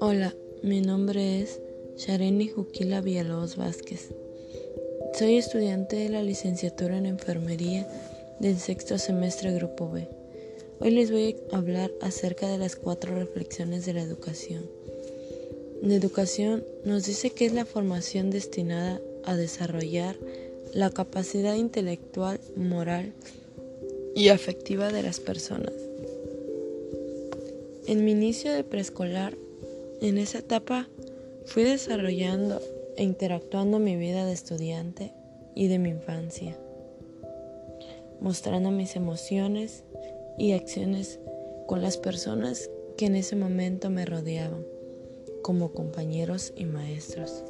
Hola, mi nombre es Shareni Juquila Villalobos Vázquez. Soy estudiante de la licenciatura en enfermería del sexto semestre Grupo B. Hoy les voy a hablar acerca de las cuatro reflexiones de la educación. La educación nos dice que es la formación destinada a desarrollar la capacidad intelectual, moral afectiva de las personas. En mi inicio de preescolar, en esa etapa fui desarrollando e interactuando mi vida de estudiante y de mi infancia, mostrando mis emociones y acciones con las personas que en ese momento me rodeaban, como compañeros y maestros.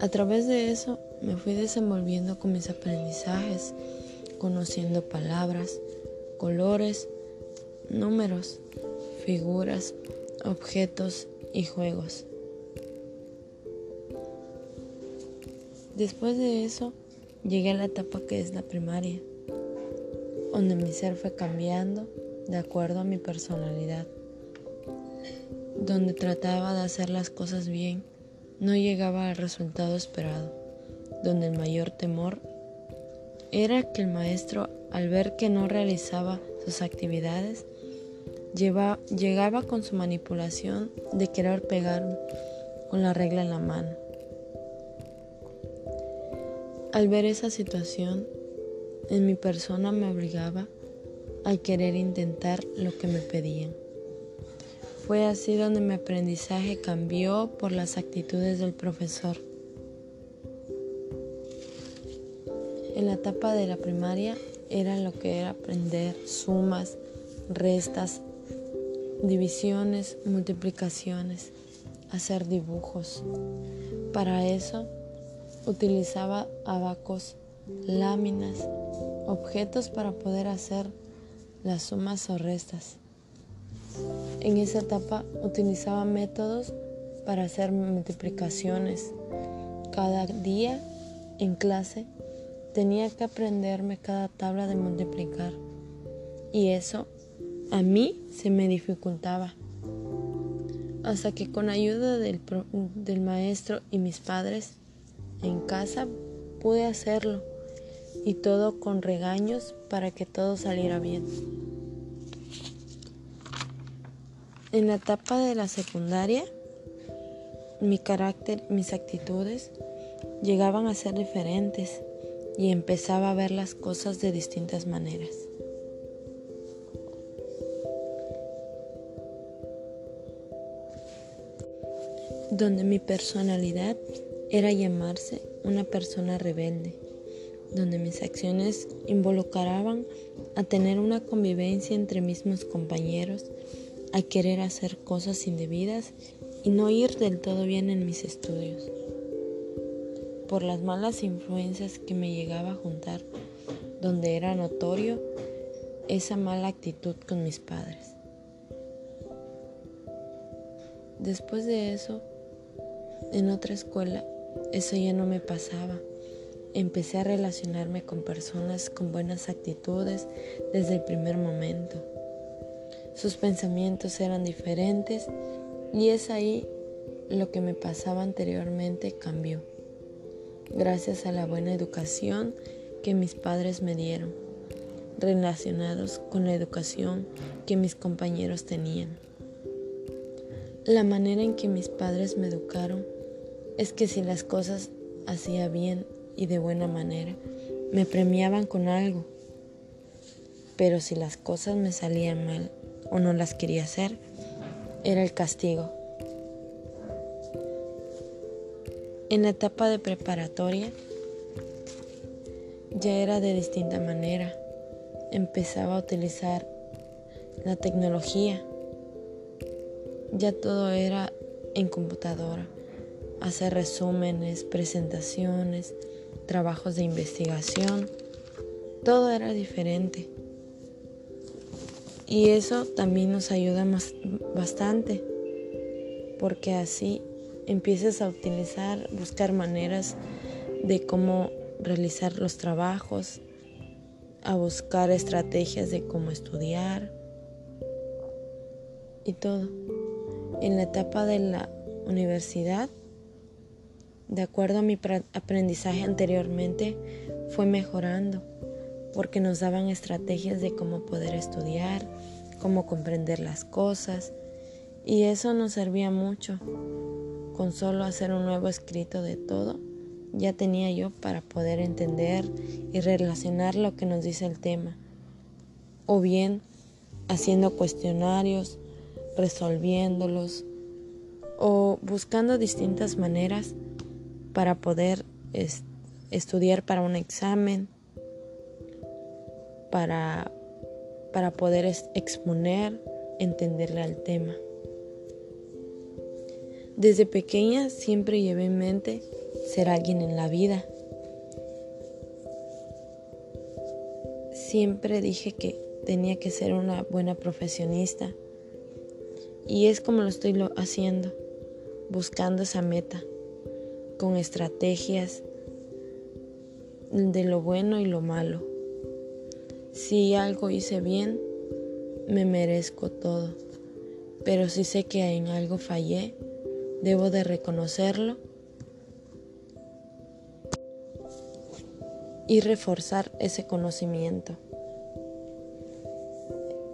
A través de eso me fui desenvolviendo con mis aprendizajes, conociendo palabras, colores, números, figuras, objetos y juegos. Después de eso, llegué a la etapa que es la primaria donde mi ser fue cambiando de acuerdo a mi personalidad, donde trataba de hacer las cosas bien, no llegaba al resultado esperado, donde el mayor temor era que el maestro, al ver que no realizaba sus actividades, llegaba con su manipulación de querer pegarme con la regla en la mano. Al ver esa situación, en mi persona me obligaba a querer intentar lo que me pedían. Fue así donde mi aprendizaje cambió por las actitudes del profesor. En la etapa de la primaria era lo que era aprender sumas, restas, divisiones, multiplicaciones, hacer dibujos. Para eso utilizaba abacos, láminas, objetos para poder hacer las sumas o restas. En esa etapa utilizaba métodos para hacer multiplicaciones. Cada día en clase tenía que aprenderme cada tabla de multiplicar y eso a mí se me dificultaba. Hasta que con ayuda del, del maestro y mis padres en casa pude hacerlo y todo con regaños para que todo saliera bien. En la etapa de la secundaria, mi carácter, mis actitudes llegaban a ser diferentes y empezaba a ver las cosas de distintas maneras. Donde mi personalidad era llamarse una persona rebelde donde mis acciones involucraban a tener una convivencia entre mismos compañeros, a querer hacer cosas indebidas y no ir del todo bien en mis estudios. Por las malas influencias que me llegaba a juntar, donde era notorio esa mala actitud con mis padres. Después de eso, en otra escuela, eso ya no me pasaba empecé a relacionarme con personas con buenas actitudes desde el primer momento. Sus pensamientos eran diferentes y es ahí lo que me pasaba anteriormente cambió, gracias a la buena educación que mis padres me dieron, relacionados con la educación que mis compañeros tenían. La manera en que mis padres me educaron es que si las cosas hacía bien y de buena manera, me premiaban con algo. Pero si las cosas me salían mal o no las quería hacer, era el castigo. En la etapa de preparatoria ya era de distinta manera. Empezaba a utilizar la tecnología. Ya todo era en computadora. Hacer resúmenes, presentaciones, trabajos de investigación, todo era diferente. Y eso también nos ayuda bastante, porque así empiezas a utilizar, buscar maneras de cómo realizar los trabajos, a buscar estrategias de cómo estudiar y todo. En la etapa de la universidad, de acuerdo a mi aprendizaje anteriormente, fue mejorando porque nos daban estrategias de cómo poder estudiar, cómo comprender las cosas y eso nos servía mucho. Con solo hacer un nuevo escrito de todo, ya tenía yo para poder entender y relacionar lo que nos dice el tema. O bien haciendo cuestionarios, resolviéndolos o buscando distintas maneras para poder estudiar para un examen, para, para poder exponer, entenderle al tema. Desde pequeña siempre llevé en mente ser alguien en la vida. Siempre dije que tenía que ser una buena profesionista. Y es como lo estoy haciendo, buscando esa meta, con estrategias de lo bueno y lo malo. Si algo hice bien, me merezco todo. Pero si sé que en algo fallé, debo de reconocerlo y reforzar ese conocimiento.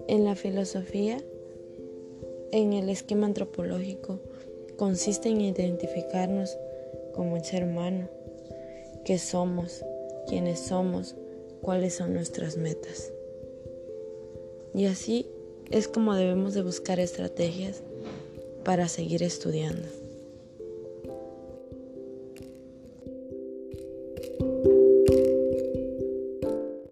En la filosofía, en el esquema antropológico, consiste en identificarnos como el ser humano, qué somos, quiénes somos, cuáles son nuestras metas. Y así es como debemos de buscar estrategias para seguir estudiando.